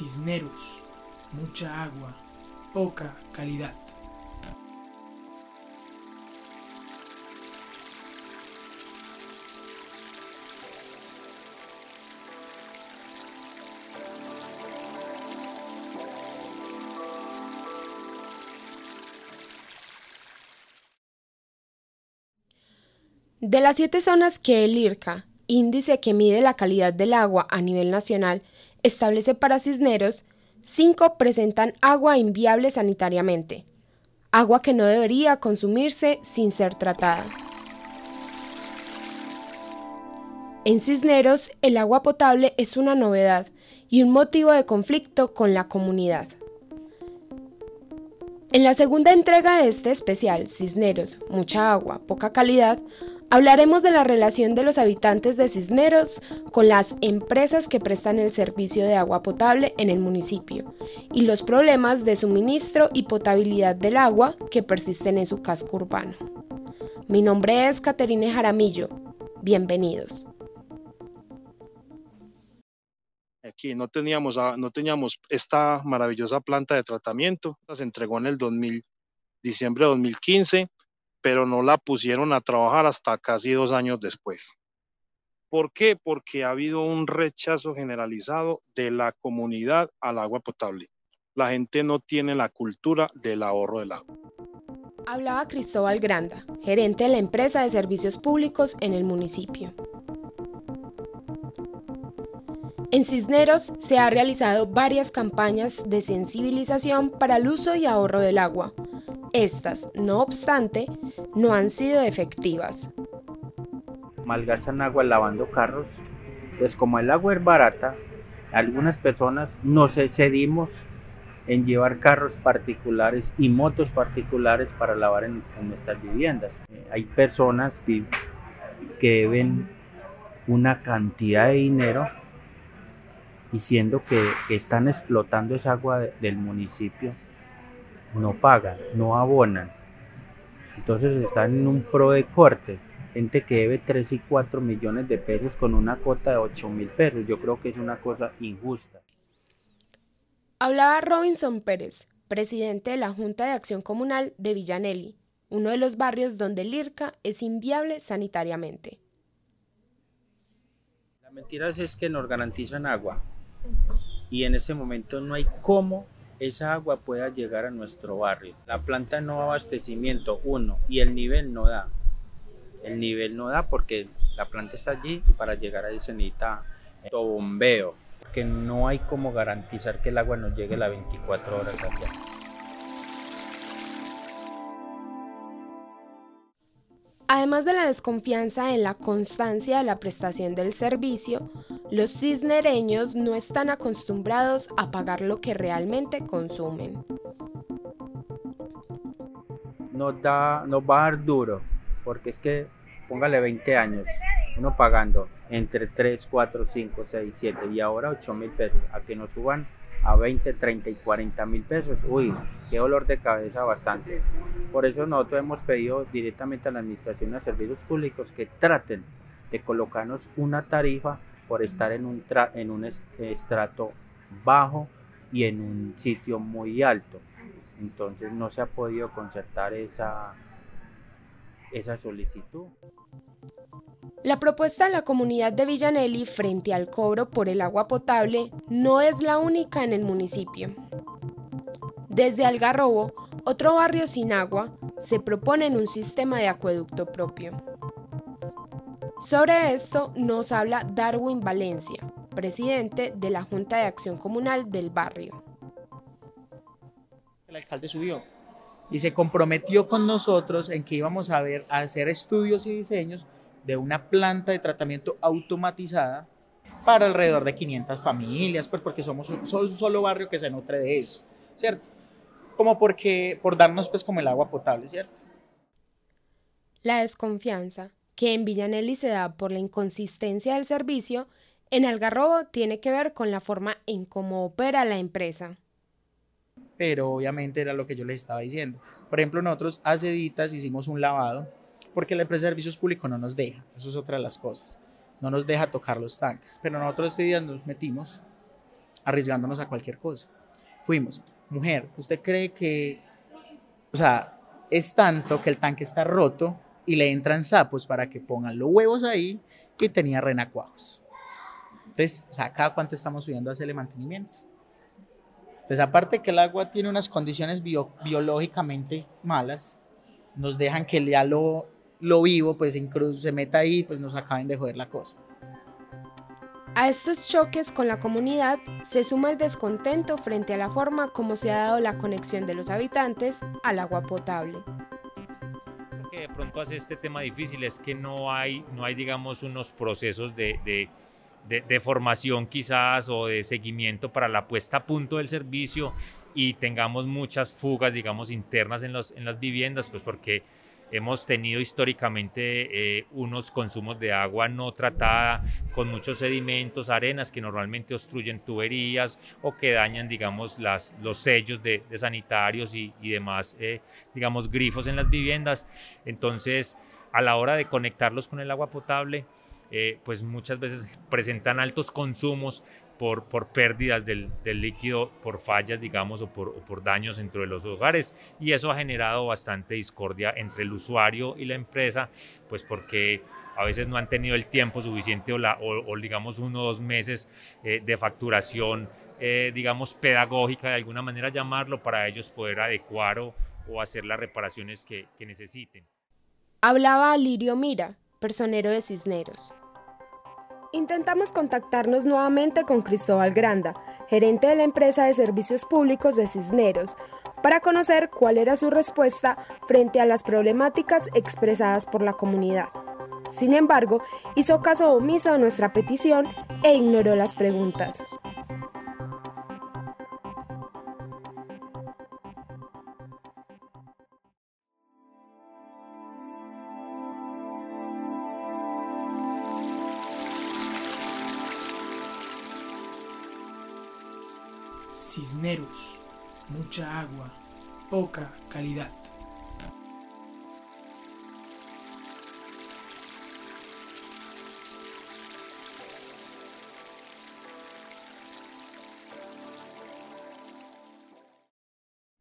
Cisneros, mucha agua, poca calidad. De las siete zonas que el IRCA, índice que mide la calidad del agua a nivel nacional, establece para Cisneros, cinco presentan agua inviable sanitariamente, agua que no debería consumirse sin ser tratada. En Cisneros, el agua potable es una novedad y un motivo de conflicto con la comunidad. En la segunda entrega de este especial, Cisneros, mucha agua, poca calidad, Hablaremos de la relación de los habitantes de Cisneros con las empresas que prestan el servicio de agua potable en el municipio y los problemas de suministro y potabilidad del agua que persisten en su casco urbano. Mi nombre es Caterine Jaramillo. Bienvenidos. Aquí no teníamos, no teníamos esta maravillosa planta de tratamiento. Se entregó en el 2000, diciembre de 2015 pero no la pusieron a trabajar hasta casi dos años después. ¿Por qué? Porque ha habido un rechazo generalizado de la comunidad al agua potable. La gente no tiene la cultura del ahorro del agua. Hablaba Cristóbal Granda, gerente de la empresa de servicios públicos en el municipio. En Cisneros se han realizado varias campañas de sensibilización para el uso y ahorro del agua, estas, no obstante, no han sido efectivas. Malgastan agua lavando carros. Entonces, como el agua es barata, algunas personas nos excedimos en llevar carros particulares y motos particulares para lavar en, nuestras viviendas. Hay personas que, ven una cantidad de dinero diciendo que, que están explotando esa agua del municipio no pagan, no abonan. Entonces están en un pro de corte. Gente que debe 3 y 4 millones de pesos con una cuota de 8 mil pesos. Yo creo que es una cosa injusta. Hablaba Robinson Pérez, presidente de la Junta de Acción Comunal de Villanelli, uno de los barrios donde el IRCA es inviable sanitariamente. La mentira es que nos garantizan agua y en ese momento no hay cómo esa agua pueda llegar a nuestro barrio. La planta no abastecimiento, uno, y el nivel no da. El nivel no da porque la planta está allí y para llegar ahí se necesita bombeo, que no hay como garantizar que el agua nos llegue las 24 horas allá. Además de la desconfianza en la constancia de la prestación del servicio, los cisnereños no están acostumbrados a pagar lo que realmente consumen. Nos, da, nos va a dar duro, porque es que, póngale 20 años, uno pagando entre 3, 4, 5, 6, 7 y ahora 8 mil pesos, a que nos suban a 20, 30 y 40 mil pesos. Uy, qué dolor de cabeza bastante. Por eso nosotros hemos pedido directamente a la Administración de Servicios Públicos que traten de colocarnos una tarifa por estar en un, en un estrato bajo y en un sitio muy alto. Entonces no se ha podido concertar esa, esa solicitud. La propuesta de la comunidad de Villanelli frente al cobro por el agua potable no es la única en el municipio. Desde Algarrobo, otro barrio sin agua, se propone un sistema de acueducto propio. Sobre esto nos habla Darwin Valencia, presidente de la Junta de Acción Comunal del barrio. El alcalde subió y se comprometió con nosotros en que íbamos a ver a hacer estudios y diseños de una planta de tratamiento automatizada para alrededor de 500 familias, pues porque somos un, solo barrio que se nutre de eso, ¿cierto? Como porque, por darnos pues como el agua potable, ¿cierto? La desconfianza que en Villanelli se da por la inconsistencia del servicio, en Algarrobo tiene que ver con la forma en cómo opera la empresa. Pero obviamente era lo que yo les estaba diciendo. Por ejemplo, nosotros hace días hicimos un lavado porque la empresa de servicios públicos no nos deja, eso es otra de las cosas, no nos deja tocar los tanques, pero nosotros este día nos metimos arriesgándonos a cualquier cosa. Fuimos, mujer, ¿usted cree que, o sea, es tanto que el tanque está roto y le entran sapos para que pongan los huevos ahí y tenía renacuajos? Entonces, o sea, cada cuánto estamos subiendo a hacerle mantenimiento. Entonces, aparte que el agua tiene unas condiciones biológicamente malas, nos dejan que ya lo, lo vivo, pues incluso se meta ahí, pues nos acaben de joder la cosa. A estos choques con la comunidad se suma el descontento frente a la forma como se ha dado la conexión de los habitantes al agua potable. De pronto hace este tema difícil es que no hay, no hay digamos, unos procesos de, de, de, formación quizás o de seguimiento para la puesta a punto del servicio y tengamos muchas fugas, digamos, internas en, los, en las viviendas, pues porque hemos tenido históricamente eh, unos consumos de agua no tratada con muchos sedimentos, arenas que normalmente obstruyen tuberías o que dañan, digamos, los sellos de, sanitarios y, y demás, eh, digamos, grifos en las viviendas. Entonces, a la hora de conectarlos con el agua potable, eh, pues muchas veces presentan altos consumos por, pérdidas del, del, líquido, por fallas, digamos, o por, daños dentro de los hogares. Y eso ha generado bastante discordia entre el usuario y la empresa, pues porque a veces no han tenido el tiempo suficiente o, digamos, uno o dos meses eh, de facturación, eh, digamos, pedagógica, de alguna manera llamarlo, para ellos poder adecuar o, o hacer las reparaciones que, que necesiten. Hablaba Lirio Mira, personero de Cisneros. Intentamos contactarnos nuevamente con Cristóbal Granda, gerente de la empresa de servicios públicos de Cisneros, para conocer cuál era su respuesta frente a las problemáticas expresadas por la comunidad. Sin embargo, hizo caso omiso a nuestra petición e ignoró las preguntas. Cisneros, mucha agua, poca calidad.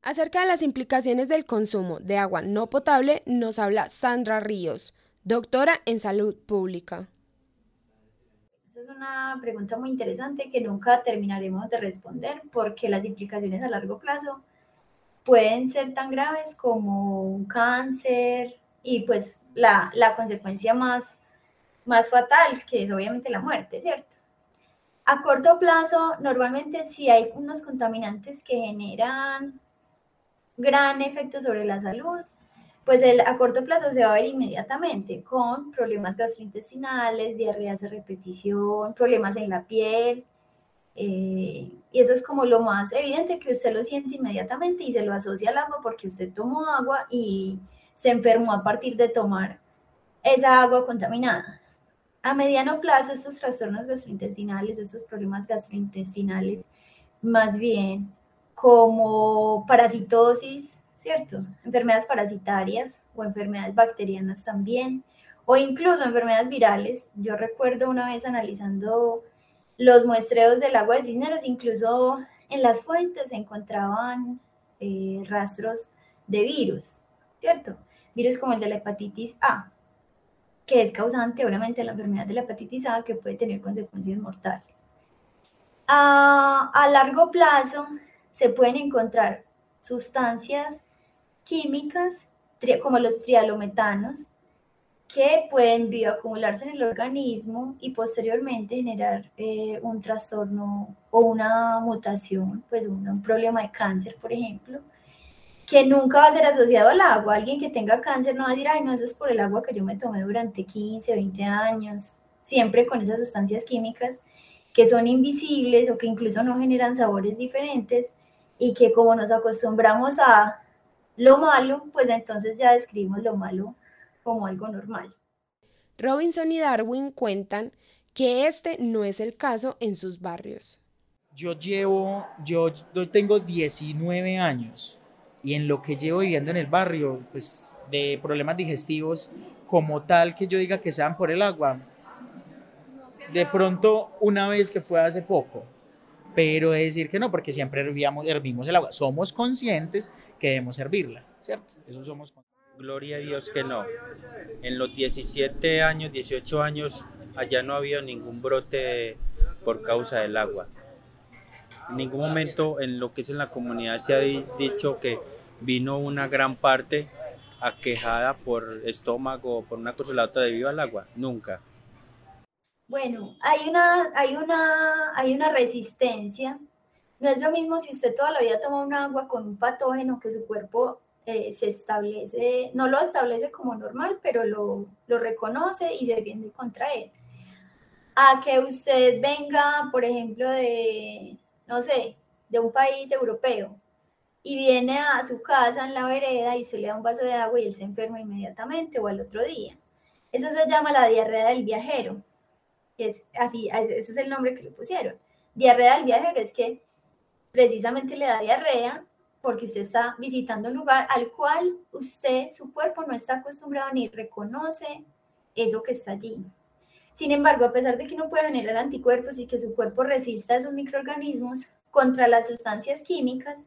Acerca de las implicaciones del consumo de agua no potable nos habla Sandra Ríos, doctora en salud pública es una pregunta muy interesante que nunca terminaremos de responder porque las implicaciones a largo plazo pueden ser tan graves como un cáncer y pues la, la consecuencia más, más fatal, que es obviamente la muerte, ¿cierto? A corto plazo, normalmente si hay unos contaminantes que generan gran efecto sobre la salud, pues el, a corto plazo se va a ver inmediatamente con problemas gastrointestinales, diarreas de repetición, problemas en la piel. Eh, y eso es como lo más evidente que usted lo siente inmediatamente y se lo asocia al agua porque usted tomó agua y se enfermó a partir de tomar esa agua contaminada. A mediano plazo, estos trastornos gastrointestinales, estos problemas gastrointestinales, más bien como parasitosis, ¿cierto? Enfermedades parasitarias o enfermedades bacterianas también, o incluso enfermedades virales. Yo recuerdo una vez analizando los muestreos del agua de Cisneros, incluso en las fuentes se encontraban eh, rastros de virus, ¿cierto? Virus como el de la hepatitis A, que es causante obviamente de la enfermedad de la hepatitis A, que puede tener consecuencias mortales. A, a largo plazo se pueden encontrar sustancias químicas como los trialometanos que pueden bioacumularse en el organismo y posteriormente generar eh, un trastorno o una mutación, pues un, un, problema de cáncer, por ejemplo, que nunca va a ser asociado al agua. Alguien que tenga cáncer no va a decir, ay, no, eso es por el agua que yo me tomé durante 15, 20 años, siempre con esas sustancias químicas que son invisibles o que incluso no generan sabores diferentes y que como nos acostumbramos a lo malo, pues entonces ya describimos lo malo como algo normal. Robinson y Darwin cuentan que este no es el caso en sus barrios. Yo llevo, yo, tengo 19 años y en lo que llevo viviendo en el barrio, pues de problemas digestivos como tal que yo diga que sean por el agua, de pronto una vez que fue hace poco, pero decir que no, porque siempre hervíamos, hervimos el agua. Somos conscientes que debemos servirla, ¿cierto? Eso somos Gloria a Dios que no. En los 17 años, 18 años, allá no ha habido ningún brote por causa del agua. En ningún momento en lo que es en la comunidad se ha dicho que vino una gran parte aquejada por estómago o por una cosa o la otra debido al agua. Nunca. Bueno, hay una, hay una, hay una resistencia. No es lo mismo si usted toda la vida toma un agua con un patógeno que su cuerpo eh, se establece, no lo establece como normal, pero lo, lo reconoce y se defiende contra él. A que usted venga, por ejemplo, de, no sé, de un país europeo y viene a su casa en la vereda y se le da un vaso de agua y él se enferma inmediatamente o al otro día. Eso se llama la diarrea del viajero es así, ese es el nombre que le pusieron. Diarrea del viajero es que precisamente le da diarrea porque usted está visitando un lugar al cual usted, su cuerpo no está acostumbrado ni reconoce eso que está allí. Sin embargo, a pesar de que no puede generar anticuerpos y que su cuerpo resista a esos microorganismos contra las sustancias químicas,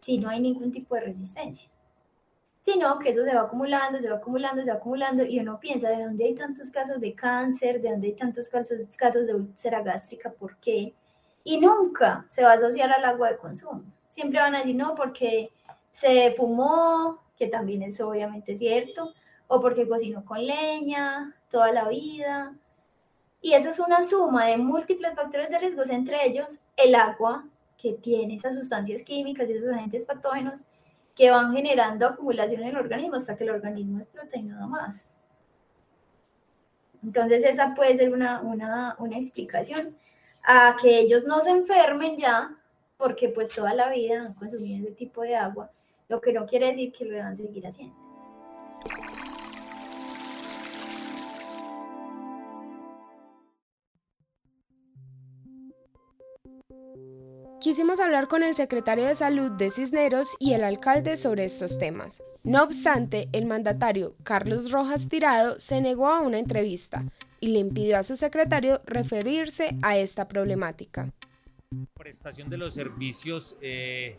si no hay ningún tipo de resistencia sino que eso se va acumulando, se va acumulando, se va acumulando y uno piensa de dónde hay tantos casos de cáncer, de dónde hay tantos casos, casos de úlcera gástrica, ¿por qué? Y nunca se va a asociar al agua de consumo. Siempre van a decir, no, porque se fumó, que también es obviamente cierto, o porque cocinó con leña toda la vida. Y eso es una suma de múltiples factores de riesgos, entre ellos el agua, que tiene esas sustancias químicas y esos agentes patógenos, que van generando acumulación en el organismo hasta que el organismo explota y nada más. Entonces esa puede ser una, una, una explicación a que ellos no se enfermen ya, porque pues toda la vida han consumido ese tipo de agua, lo que no quiere decir que lo deban seguir haciendo. Quisimos hablar con el secretario de Salud de Cisneros y el alcalde sobre estos temas. No obstante, el mandatario Carlos Rojas Tirado se negó a una entrevista y le impidió a su secretario referirse a esta problemática. Prestación de los servicios eh,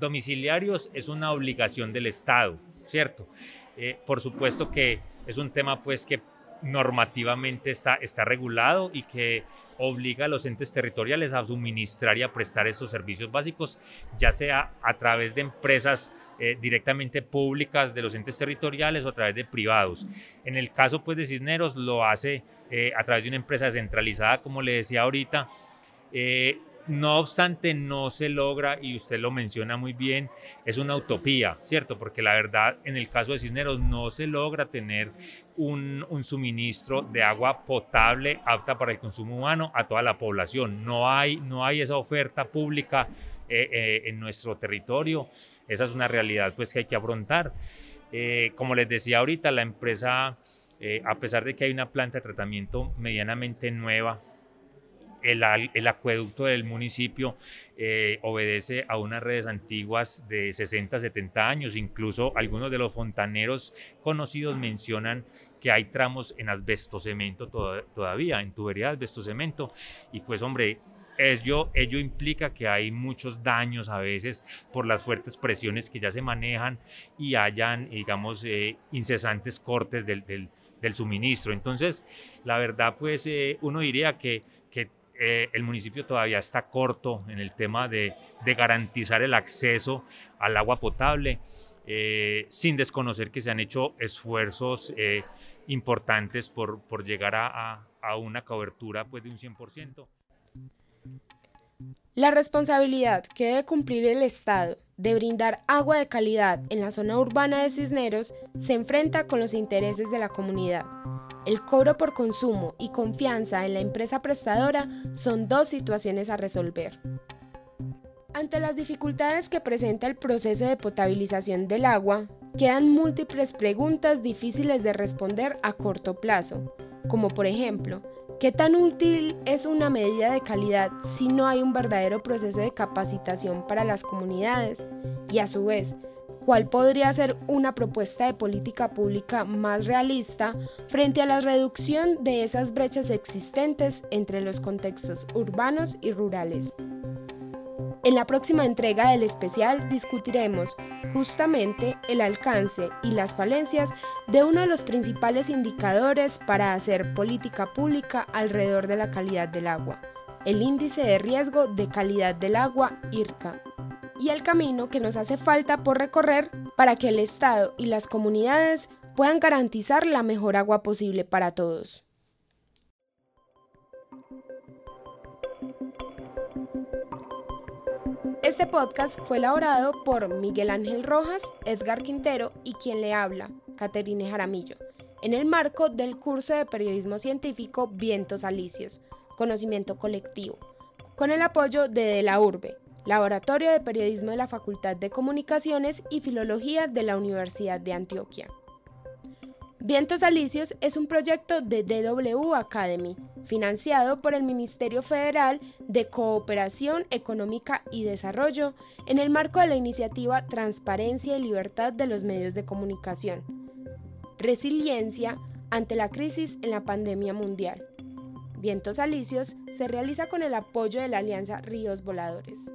domiciliarios es una obligación del Estado, ¿cierto? Eh, por supuesto que es un tema pues que normativamente está, está regulado y que obliga a los entes territoriales a suministrar y a prestar estos servicios básicos, ya sea a través de empresas eh, directamente públicas de los entes territoriales o a través de privados. En el caso pues, de Cisneros lo hace eh, a través de una empresa centralizada, como le decía ahorita. Eh, no obstante, no se logra, y usted lo menciona muy bien, es una utopía, ¿cierto? Porque la verdad, en el caso de Cisneros, no se logra tener un, suministro de agua potable apta para el consumo humano a toda la población. No hay, no hay esa oferta pública eh, eh, en nuestro territorio. Esa es una realidad pues, que hay que afrontar. Eh, como les decía ahorita, la empresa, a pesar de que hay una planta de tratamiento medianamente nueva, el, acueducto del municipio eh, obedece a unas redes antiguas de 60, 70 años. Incluso algunos de los fontaneros conocidos mencionan que hay tramos en asbestocemento todavía, en tubería de asbestocemento. Y pues hombre, ello, ello implica que hay muchos daños a veces por las fuertes presiones que ya se manejan y hayan, digamos, eh, incesantes cortes del, suministro. Entonces, la verdad, pues eh, uno diría que, que eh, el municipio todavía está corto en el tema de, garantizar el acceso al agua potable, eh, sin desconocer que se han hecho esfuerzos eh, importantes por, llegar a, a, una cobertura pues, de un 100%. La responsabilidad que debe cumplir el Estado de brindar agua de calidad en la zona urbana de Cisneros se enfrenta con los intereses de la comunidad el cobro por consumo y confianza en la empresa prestadora son dos situaciones a resolver. Ante las dificultades que presenta el proceso de potabilización del agua, quedan múltiples preguntas difíciles de responder a corto plazo, como por ejemplo, ¿qué tan útil es una medida de calidad si no hay un verdadero proceso de capacitación para las comunidades? Y a su vez, cuál podría ser una propuesta de política pública más realista frente a la reducción de esas brechas existentes entre los contextos urbanos y rurales. En la próxima entrega del especial discutiremos justamente el alcance y las falencias de uno de los principales indicadores para hacer política pública alrededor de la calidad del agua, el índice de riesgo de calidad del agua IRCA, y el camino que nos hace falta por recorrer para que el Estado y las comunidades puedan garantizar la mejor agua posible para todos. Este podcast fue elaborado por Miguel Ángel Rojas, Edgar Quintero y quien le habla, Caterine Jaramillo, en el marco del curso de periodismo científico Vientos Alicios, conocimiento colectivo, con el apoyo de De la Urbe, Laboratorio de Periodismo de la Facultad de Comunicaciones y Filología de la Universidad de Antioquia. Vientos Alicios es un proyecto de DW Academy, financiado por el Ministerio Federal de Cooperación Económica y Desarrollo en el marco de la iniciativa Transparencia y Libertad de los Medios de Comunicación. Resiliencia ante la crisis en la pandemia mundial. Vientos Alicios se realiza con el apoyo de la Alianza Ríos Voladores.